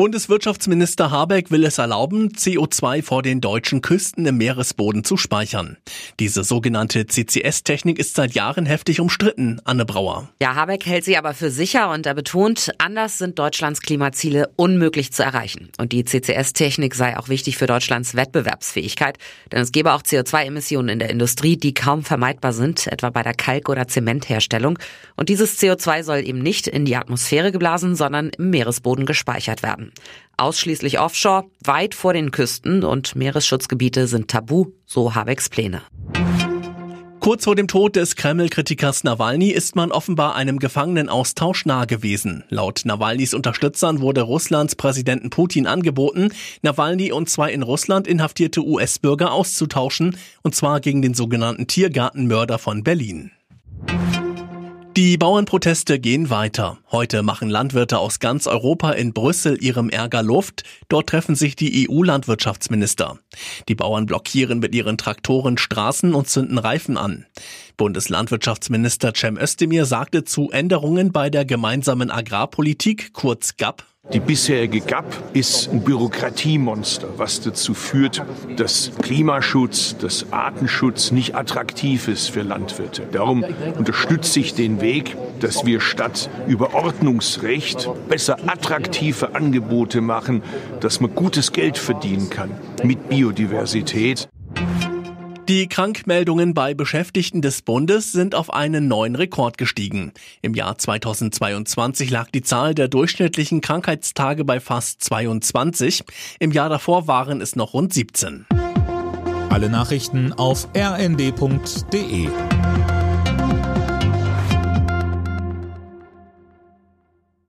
Bundeswirtschaftsminister Habeck will es erlauben, CO2 vor den deutschen Küsten im Meeresboden zu speichern. Diese sogenannte CCS-Technik ist seit Jahren heftig umstritten. Anne Brauer. Ja, Habeck hält sie aber für sicher und er betont, anders sind Deutschlands Klimaziele unmöglich zu erreichen. Und die CCS-Technik sei auch wichtig für Deutschlands Wettbewerbsfähigkeit, denn es gebe auch CO2-Emissionen in der Industrie, die kaum vermeidbar sind, etwa bei der Kalk- oder Zementherstellung. Und dieses CO2 soll eben nicht in die Atmosphäre geblasen, sondern im Meeresboden gespeichert werden. Ausschließlich offshore, weit vor den Küsten und Meeresschutzgebiete sind tabu, so Habecks Pläne. Kurz vor dem Tod des Kreml-Kritikers Nawalny ist man offenbar einem Gefangenenaustausch nahe gewesen. Laut Nawalnys Unterstützern wurde Russlands Präsidenten Putin angeboten, Nawalny und zwei in Russland inhaftierte US-Bürger auszutauschen, und zwar gegen den sogenannten Tiergartenmörder von Berlin. Die Bauernproteste gehen weiter. Heute machen Landwirte aus ganz Europa in Brüssel ihrem Ärger Luft. Dort treffen sich die EU-Landwirtschaftsminister. Die Bauern blockieren mit ihren Traktoren Straßen und zünden Reifen an. Bundeslandwirtschaftsminister Cem Özdemir sagte zu Änderungen bei der gemeinsamen Agrarpolitik, kurz GAP, die bisherige GAP ist ein Bürokratiemonster, was dazu führt, dass Klimaschutz, dass Artenschutz nicht attraktiv ist für Landwirte. Darum unterstütze ich den Weg, dass wir statt über Ordnungsrecht besser attraktive Angebote machen, dass man gutes Geld verdienen kann mit Biodiversität. Die Krankmeldungen bei Beschäftigten des Bundes sind auf einen neuen Rekord gestiegen. Im Jahr 2022 lag die Zahl der durchschnittlichen Krankheitstage bei fast 22. Im Jahr davor waren es noch rund 17. Alle Nachrichten auf rnd.de